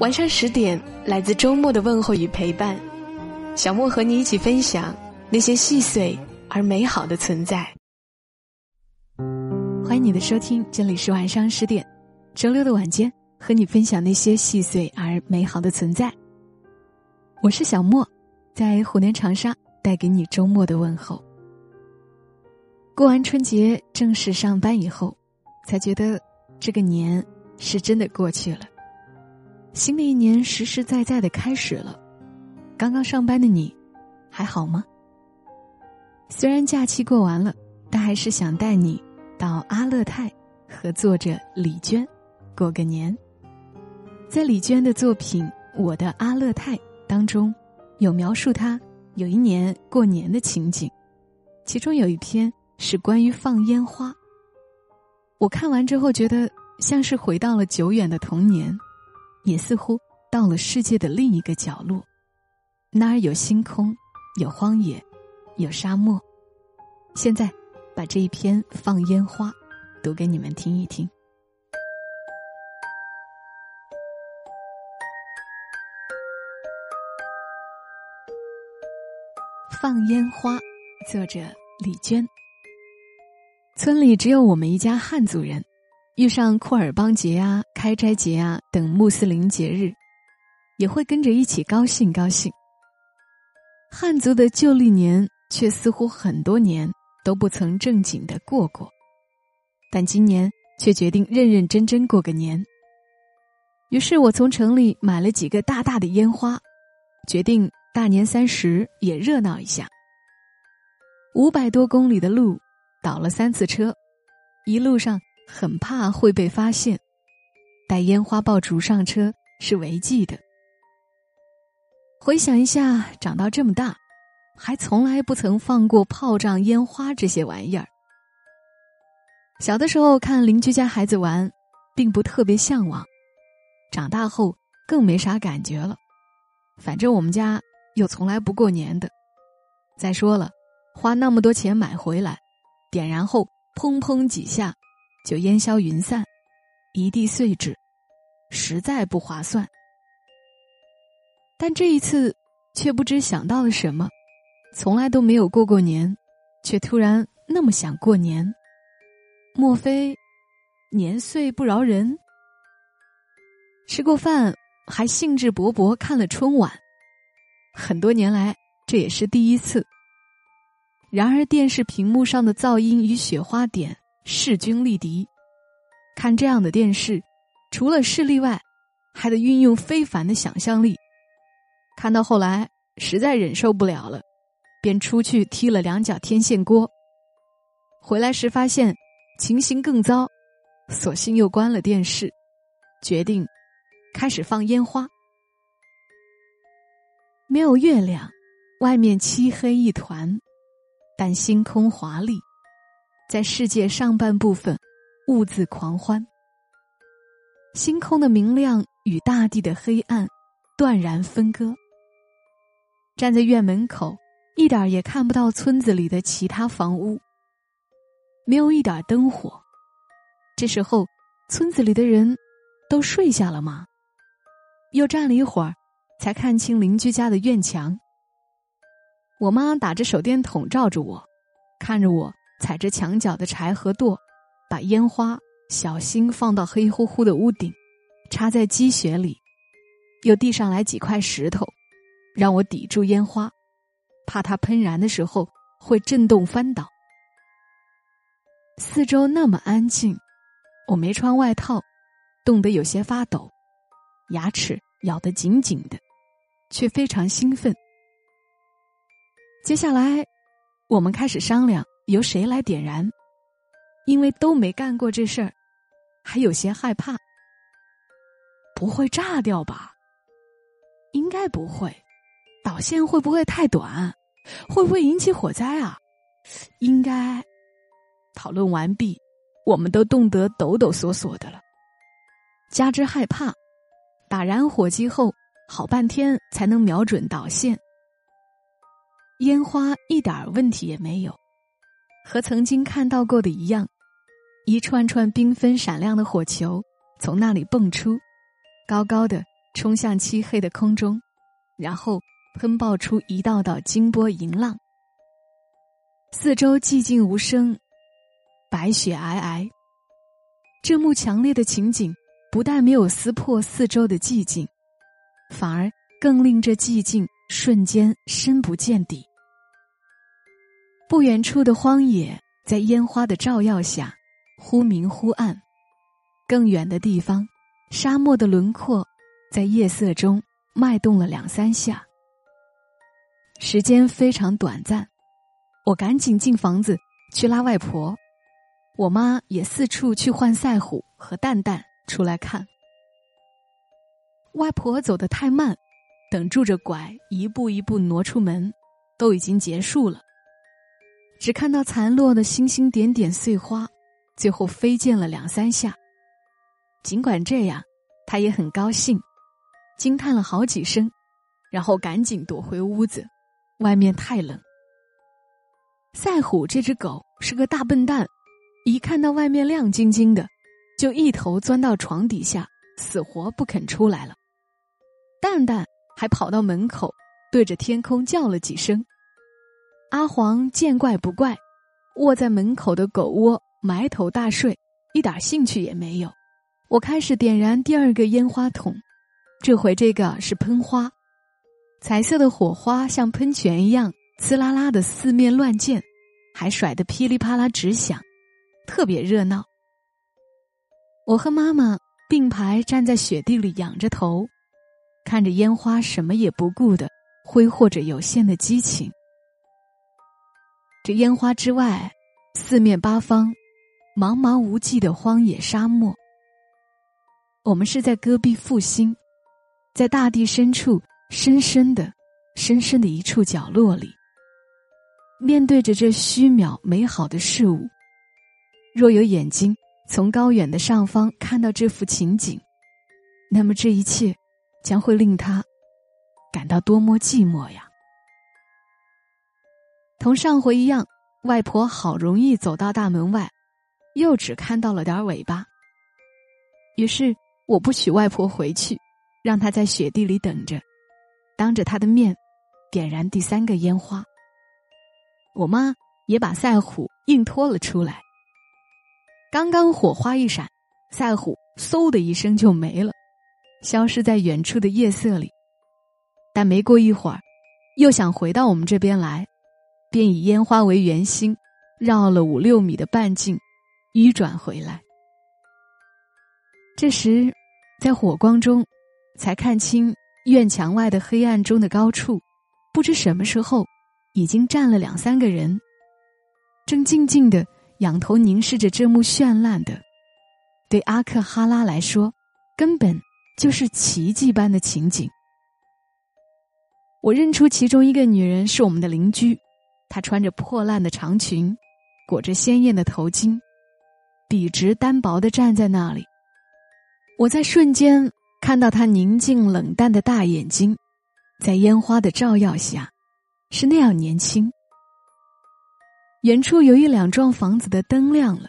晚上十点，来自周末的问候与陪伴，小莫和你一起分享那些细碎而美好的存在。欢迎你的收听，这里是晚上十点，周六的晚间，和你分享那些细碎而美好的存在。我是小莫，在湖南长沙带给你周末的问候。过完春节，正式上班以后，才觉得这个年。是真的过去了，新的一年实实在在的开始了。刚刚上班的你，还好吗？虽然假期过完了，但还是想带你到阿勒泰和作者李娟过个年。在李娟的作品《我的阿勒泰》当中，有描述她有一年过年的情景，其中有一篇是关于放烟花。我看完之后觉得。像是回到了久远的童年，也似乎到了世界的另一个角落，那儿有星空，有荒野，有沙漠。现在，把这一篇放烟花读给你们听一听。放烟花，作者李娟。村里只有我们一家汉族人。遇上库尔邦节啊、开斋节啊等穆斯林节日，也会跟着一起高兴高兴。汉族的旧历年却似乎很多年都不曾正经的过过，但今年却决定认认真真过个年。于是我从城里买了几个大大的烟花，决定大年三十也热闹一下。五百多公里的路，倒了三次车，一路上。很怕会被发现，带烟花爆竹上车是违纪的。回想一下，长到这么大，还从来不曾放过炮仗、烟花这些玩意儿。小的时候看邻居家孩子玩，并不特别向往；长大后更没啥感觉了。反正我们家又从来不过年的。再说了，花那么多钱买回来，点燃后砰砰几下。就烟消云散，一地碎纸，实在不划算。但这一次，却不知想到了什么，从来都没有过过年，却突然那么想过年。莫非年岁不饶人？吃过饭，还兴致勃勃看了春晚，很多年来这也是第一次。然而电视屏幕上的噪音与雪花点。势均力敌，看这样的电视，除了视力外，还得运用非凡的想象力。看到后来实在忍受不了了，便出去踢了两脚天线锅。回来时发现情形更糟，索性又关了电视，决定开始放烟花。没有月亮，外面漆黑一团，但星空华丽。在世界上半部分，兀自狂欢。星空的明亮与大地的黑暗断然分割。站在院门口，一点也看不到村子里的其他房屋，没有一点灯火。这时候，村子里的人都睡下了吗？又站了一会儿，才看清邻居家的院墙。我妈打着手电筒照着我，看着我。踩着墙角的柴和垛，把烟花小心放到黑乎乎的屋顶，插在积雪里，又递上来几块石头，让我抵住烟花，怕它喷燃的时候会震动翻倒。四周那么安静，我没穿外套，冻得有些发抖，牙齿咬得紧紧的，却非常兴奋。接下来，我们开始商量。由谁来点燃？因为都没干过这事儿，还有些害怕。不会炸掉吧？应该不会。导线会不会太短？会不会引起火灾啊？应该。讨论完毕，我们都冻得抖抖索索的了。加之害怕，打燃火机后，好半天才能瞄准导线。烟花一点问题也没有，和曾经看到过的一样，一串串缤纷闪亮的火球从那里蹦出，高高的冲向漆黑的空中，然后喷爆出一道道金波银浪。四周寂静无声，白雪皑皑。这幕强烈的情景不但没有撕破四周的寂静，反而更令这寂静瞬间深不见底。不远处的荒野，在烟花的照耀下，忽明忽暗；更远的地方，沙漠的轮廓在夜色中脉动了两三下。时间非常短暂，我赶紧进房子去拉外婆，我妈也四处去唤赛虎和蛋蛋出来看。外婆走得太慢，等拄着拐一步一步挪出门，都已经结束了。只看到残落的星星点点碎花，最后飞溅了两三下。尽管这样，他也很高兴，惊叹了好几声，然后赶紧躲回屋子，外面太冷。赛虎这只狗是个大笨蛋，一看到外面亮晶晶的，就一头钻到床底下，死活不肯出来了。蛋蛋还跑到门口，对着天空叫了几声。阿黄见怪不怪，卧在门口的狗窝埋头大睡，一点兴趣也没有。我开始点燃第二个烟花筒，这回这个是喷花，彩色的火花像喷泉一样呲啦啦的四面乱溅，还甩得噼里啪啦直响，特别热闹。我和妈妈并排站在雪地里，仰着头，看着烟花，什么也不顾的挥霍着有限的激情。烟花之外，四面八方，茫茫无际的荒野沙漠。我们是在戈壁复兴，在大地深处深深的、深深的一处角落里，面对着这虚渺美好的事物。若有眼睛从高远的上方看到这幅情景，那么这一切将会令他感到多么寂寞呀！同上回一样，外婆好容易走到大门外，又只看到了点尾巴。于是我不许外婆回去，让她在雪地里等着，当着她的面点燃第三个烟花。我妈也把赛虎硬拖了出来。刚刚火花一闪，赛虎嗖的一声就没了，消失在远处的夜色里。但没过一会儿，又想回到我们这边来。便以烟花为圆心，绕了五六米的半径，迂转回来。这时，在火光中，才看清院墙外的黑暗中的高处，不知什么时候，已经站了两三个人，正静静的仰头凝视着这幕绚烂的，对阿克哈拉来说，根本就是奇迹般的情景。我认出其中一个女人是我们的邻居。她穿着破烂的长裙，裹着鲜艳的头巾，笔直单薄的站在那里。我在瞬间看到她宁静冷淡的大眼睛，在烟花的照耀下，是那样年轻。远处有一两幢房子的灯亮了，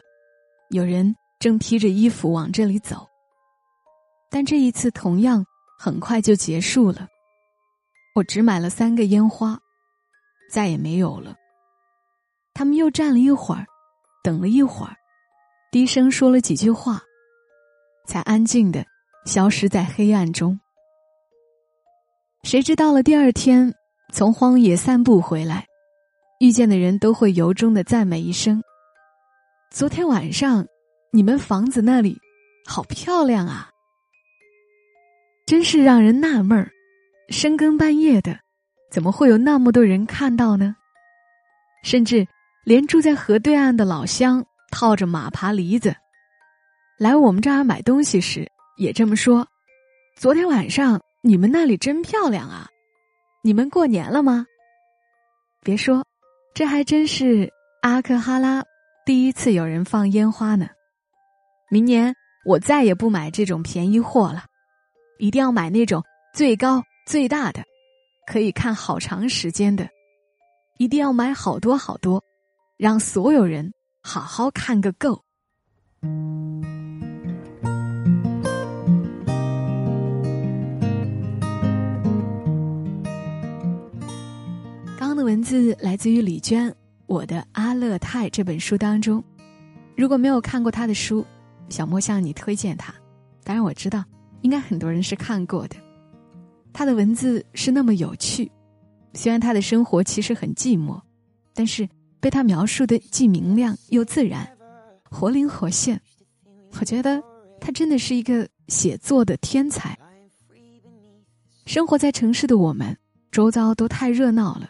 有人正披着衣服往这里走。但这一次同样很快就结束了。我只买了三个烟花。再也没有了。他们又站了一会儿，等了一会儿，低声说了几句话，才安静的消失在黑暗中。谁知到了第二天，从荒野散步回来，遇见的人都会由衷的赞美一声：“昨天晚上，你们房子那里好漂亮啊！”真是让人纳闷儿，深更半夜的。怎么会有那么多人看到呢？甚至连住在河对岸的老乡套着马爬梨子来我们这儿买东西时，也这么说：“昨天晚上你们那里真漂亮啊！你们过年了吗？别说，这还真是阿克哈拉第一次有人放烟花呢。明年我再也不买这种便宜货了，一定要买那种最高最大的，可以看好长时间的，一定要买好多好多，让所有人好好看个够。刚刚的文字来自于李娟《我的阿勒泰》这本书当中。如果没有看过他的书，小莫向你推荐他。当然我知道，应该很多人是看过的。他的文字是那么有趣，虽然他的生活其实很寂寞，但是被他描述的既明亮又自然。活灵活现，我觉得他真的是一个写作的天才。生活在城市的我们，周遭都太热闹了，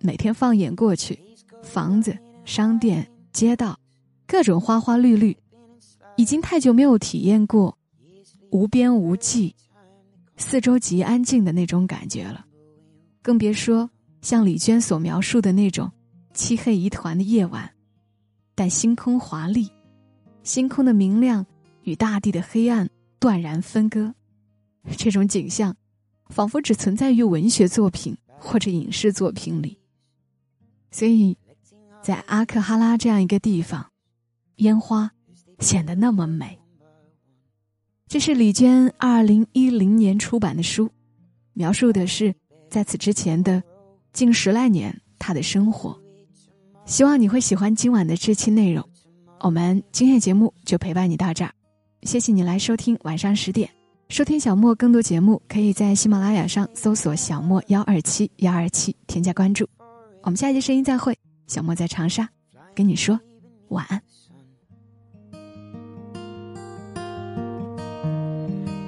每天放眼过去，房子、商店、街道，各种花花绿绿，已经太久没有体验过无边无际、四周极安静的那种感觉了，更别说像李娟所描述的那种漆黑一团的夜晚。但星空华丽，星空的明亮与大地的黑暗断然分割，这种景象仿佛只存在于文学作品或者影视作品里。所以，在阿克哈拉这样一个地方，烟花显得那么美。这是李娟二零一零年出版的书，描述的是在此之前的近十来年她的生活。希望你会喜欢今晚的这期内容，我们今夜节目就陪伴你到这儿，谢谢你来收听晚上十点，收听小莫更多节目，可以在喜马拉雅上搜索小莫幺二七幺二七添加关注，我们下一节声音再会，小莫在长沙跟你说晚安。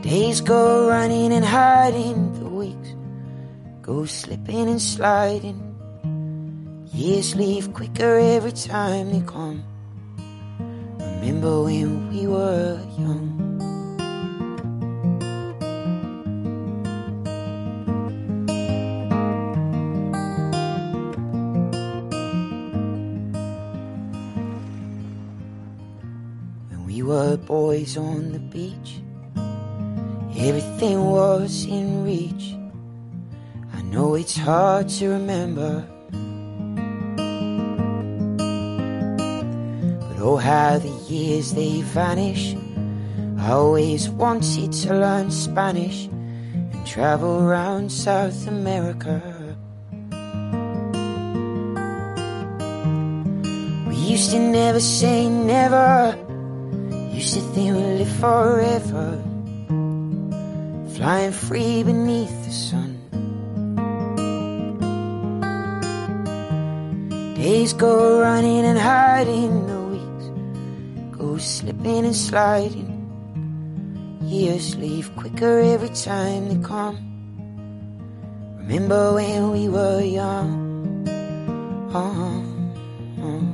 Days go running and hiding, the weeks go slipping and sliding. Years leave quicker every time they come. Remember when we were young? When we were boys on the beach, everything was in reach. I know it's hard to remember But Oh, how the years they vanish. I always wanted to learn Spanish and travel around South America. We used to never say never. Used to think we'd live forever. Flying free beneath the sun. Days go running and hiding the weeks go slipping and sliding. Years leave quicker every time they come. Remember when we were young? Uh-huh. uh-huh.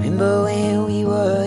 Remember when we were